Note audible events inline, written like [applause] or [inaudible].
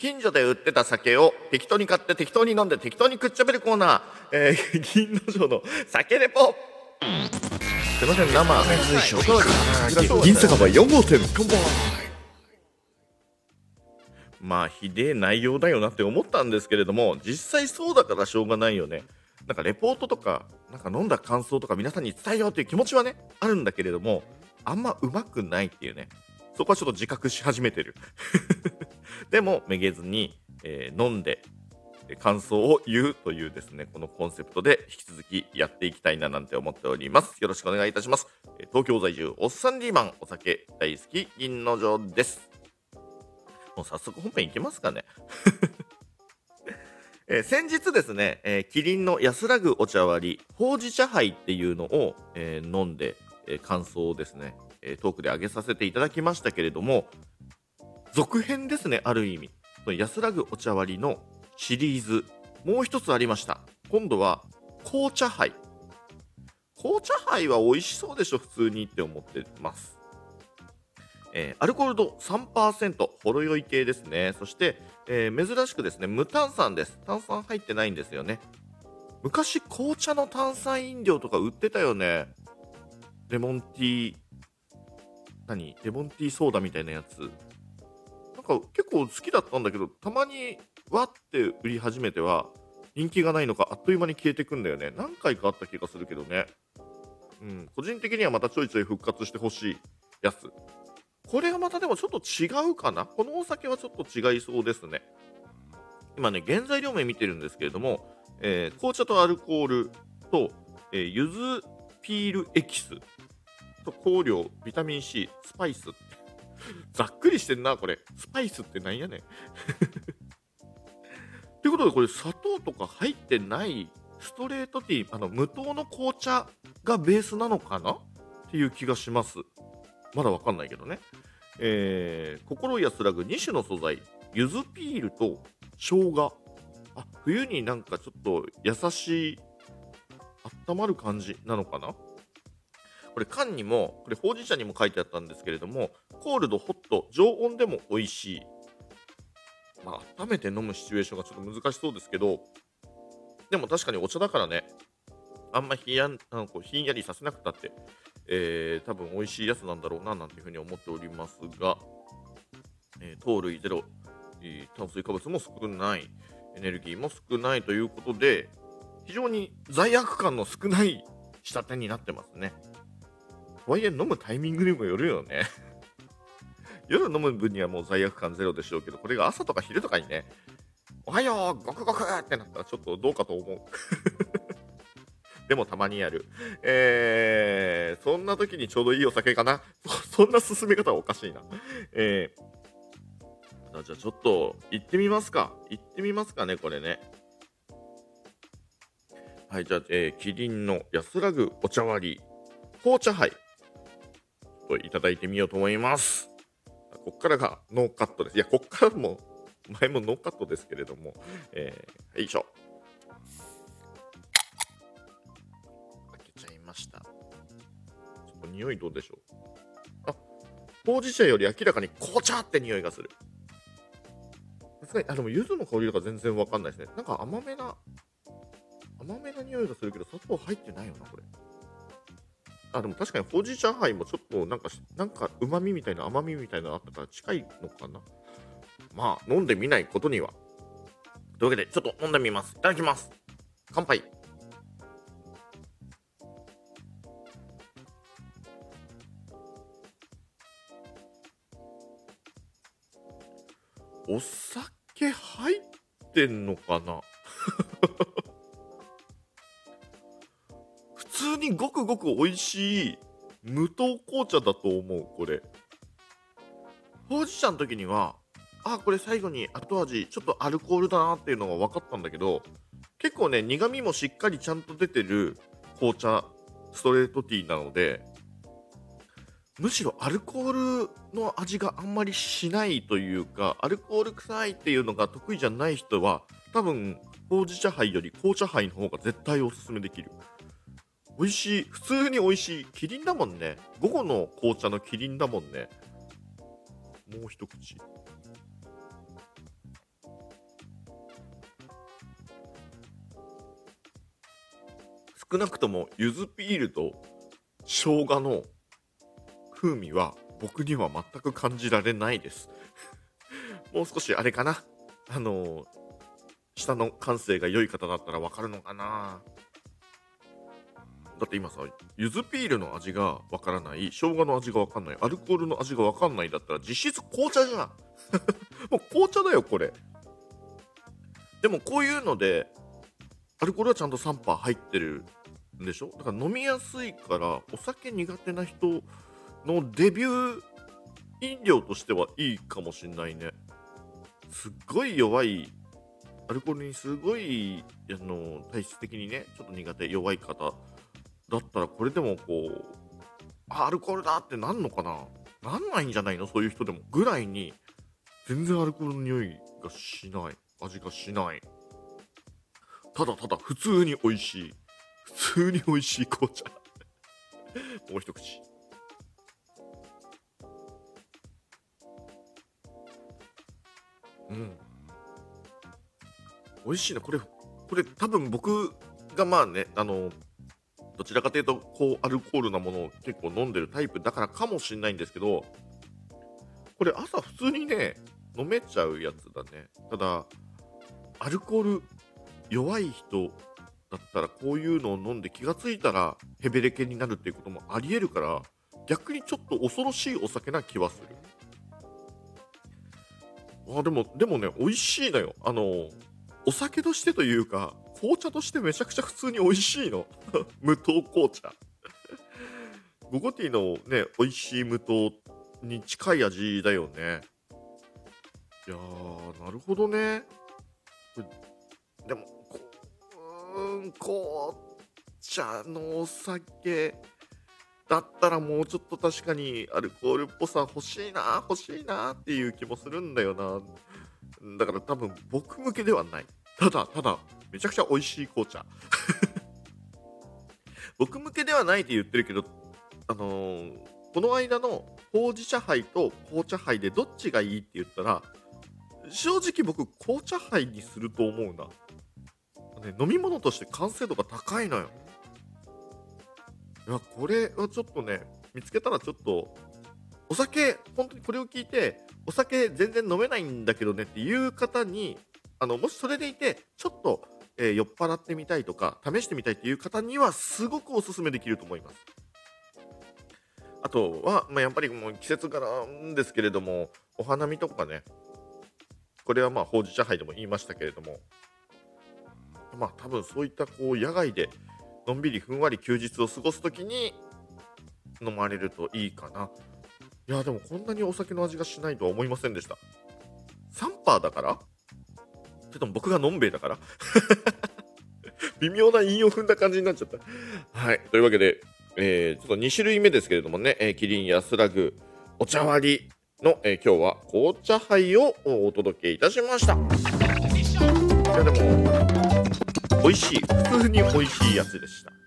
近所で売ってた酒を適当に買って適当に飲んで適当にくっちゃべるコーナー、えー、[laughs] 銀の城の酒レポ。すいません生銀酒場4号店。まあひでえ内容だよなって思ったんですけれども実際そうだからしょうがないよね。なんかレポートとかなんか飲んだ感想とか皆さんに伝えようという気持ちはねあるんだけれどもあんまうまくないっていうねそこはちょっと自覚し始めてる [laughs] でもめげずに、えー、飲んで感想を言うというですね、このコンセプトで引き続きやっていきたいななんて思っております。よろしくお願いいたします。東京在住、おっさんリーマン、お酒大好き、銀の城です。もう早速本編いきますかね。[laughs] えー、先日ですね、えー、キリンの安らぐお茶割り、ほうじ茶杯っていうのを、えー、飲んで、え感想をですね、えトークで上げさせていただきましたけれども、続編ですね、ある意味。安らぐお茶割りのシリーズ、もう一つありました。今度は、紅茶杯。紅茶杯は美味しそうでしょ、普通にって思ってます。えー、アルコール度3%、ほろ酔い系ですね。そして、えー、珍しくですね、無炭酸です。炭酸入ってないんですよね。昔、紅茶の炭酸飲料とか売ってたよね。レモンティー、何レモンティーソーダみたいなやつ。なんか結構好きだったんだけど、たまにわって売り始めては、人気がないのかあっという間に消えてくんだよね。何回かあった気がするけどね。うん、個人的にはまたちょいちょい復活してほしいやつ。これがまたでもちょっと違うかな？このお酒はちょっと違いそうですね。今ね、原材料名見てるんですけれども、えー、紅茶とアルコールと、えー、柚子ピールエキスと香料、ビタミン C、スパイス。ざっくりしてんな、これ。スパイスってなんやねん。ということで、これ砂糖とか入ってないストレートティー、あの無糖の紅茶がベースなのかな？っていう気がします。まだわかんないけどね。えー、心安らぐ2種の素材、ゆずピールと生姜。あ、冬になんかちょっと優しい、温まる感じなのかな？これ缶にも、これほうじ茶にも書いてあったんですけれども、コールド、ホット、常温でも美味しい。まあ、温めて飲むシチュエーションがちょっと難しそうですけど、でも確かにお茶だからね、あんまひやんなんかひんやりさせなくたって、えー、多分美味しいやつなんだろうななんていうふうに思っておりますが、えー、糖類ゼロ、えー、炭水化物も少ない、エネルギーも少ないということで、非常に罪悪感の少ない仕立てになってますね。とはいえ飲むタイミングにもよるよね [laughs] 夜飲む分にはもう罪悪感ゼロでしょうけど、これが朝とか昼とかにね、おはよう、ごくごくってなったらちょっとどうかと思う。[laughs] でもたまにやる。えー、そんな時にちょうどいいお酒かな。[laughs] そんな進め方はおかしいな。えー、じゃあちょっと行ってみますか。行ってみますかね、これね。はい、じゃあ、えー、キリンの安らぐお茶割り、紅茶杯、といただいてみようと思います。こっからがノーカットです。いや、こっからも、前もノーカットですけれども、えー、よいしょ。開けちゃいました。ちょっと匂いどうでしょう？あ、ほうじ茶より明らかに紅茶って匂いがする。さすがに、あ、でも柚子の香りとか全然わかんないですね。なんか甘めな、甘めな匂いがするけど、砂糖入ってないよな、これ。あ、でも確かにほうじ茶杯もちょっとなんか、なんか旨味みたいな甘みみたいなのあったから近いのかな。まあ、飲んでみないことには。というわけで、ちょっと飲んでみます。いただきます。乾杯。お酒入ってんのかな？ごくごく美味しい無糖紅茶だと思う、これ。ほうじ茶の時には、あ、これ最後に後味、ちょっとアルコールだなっていうのが分かったんだけど、結構ね、苦味もしっかりちゃんと出てる紅茶、ストレートティーなので、むしろアルコールの味があんまりしないというか、アルコール臭いっていうのが得意じゃない人は、多分、ほうじ茶杯より紅茶杯の方が絶対おすすめできる。美味しい。普通に美味しい。キリンだもんね。午後の紅茶のキリンだもんね。もう一口。少なくともゆずピールと生姜の風味は僕には全く感じられないです。[laughs] もう少しあれかな。あのー、下の感性が良い方だったらわかるのかな。だって今さ、ゆずピールの味がわからない、生姜の味がわかんない、アルコールの味がわかんないだったら実質紅茶じゃん。[laughs] もう紅茶だよ、これ。でもこういうので、アルコールはちゃんと3%入ってるんでしょ？だから飲みやすいから、お酒苦手な人のデビュー飲料としてはいいかもしんないね。すっごい弱い、アルコールにすごい、あの、体質的にね、ちょっと苦手、弱い方だったらこれでもこう、アルコールだってなんのかな？なんないんじゃないの？そういう人でも。ぐらいに、全然アルコールの匂いがしない。味がしない。ただただ普通に美味しい。普通に美味しい紅茶。もう一口。うん。美味しいな。これ、これ多分僕がまあね、あの、どちらかというと高アルコールなものを結構飲んでるタイプだからかもしれないんですけどこれ朝普通にね飲めちゃうやつだね。ただアルコール弱い人だったらこういうのを飲んで気がついたらヘベレケになるっていうこともありえるから逆にちょっと恐ろしいお酒な気はする。あでもでもね美味しいのよ。あのお酒としてというか紅茶としてめちゃくちゃ普通に美味しいの。[laughs] 無糖紅茶。ゴゴティーのね、美味しい無糖に近い味だよね。いやー、なるほどね。でも、うん、紅茶のお酒だったらもうちょっと確かにアルコールっぽさ欲しいな、欲しいなっていう気もするんだよな。だから多分僕向けではない。ただ、ただ、めちゃくちゃ美味しい紅茶。[laughs] 僕向けではないって言ってるけど、あのー、この間のほうじ茶杯と紅茶杯でどっちがいいって言ったら、正直僕紅茶杯にすると思うな。ね、飲み物として完成度が高いのよ。いや、これはちょっとね、見つけたらちょっと、お酒、本当にこれを聞いて、お酒全然飲めないんだけどねっていう方に、あの、もしそれでいて、ちょっとえー、酔っ払ってみたいとか試してみたいっていう方にはすごくおすすめできると思います。あとは、まあ、やっぱりもう季節柄なんですけれどもお花見とかね。これはまあほうじ茶杯でも言いましたけれども。まあ多分そういったこう野外でのんびりふんわり休日を過ごす時に飲まれるといいかな。いやでもこんなにお酒の味がしないとは思いませんでした。3%だからそれとも僕がのんべえだから [laughs] 微妙な韻を踏んだ感じになっちゃった。はい。というわけで、えー、ちょっと2種類目ですけれどもね、えー、キリン安らぐお茶割りの、えー、今日は紅茶杯をお届けいたしました。いやでも、美味しい。普通に美味しいやつでした。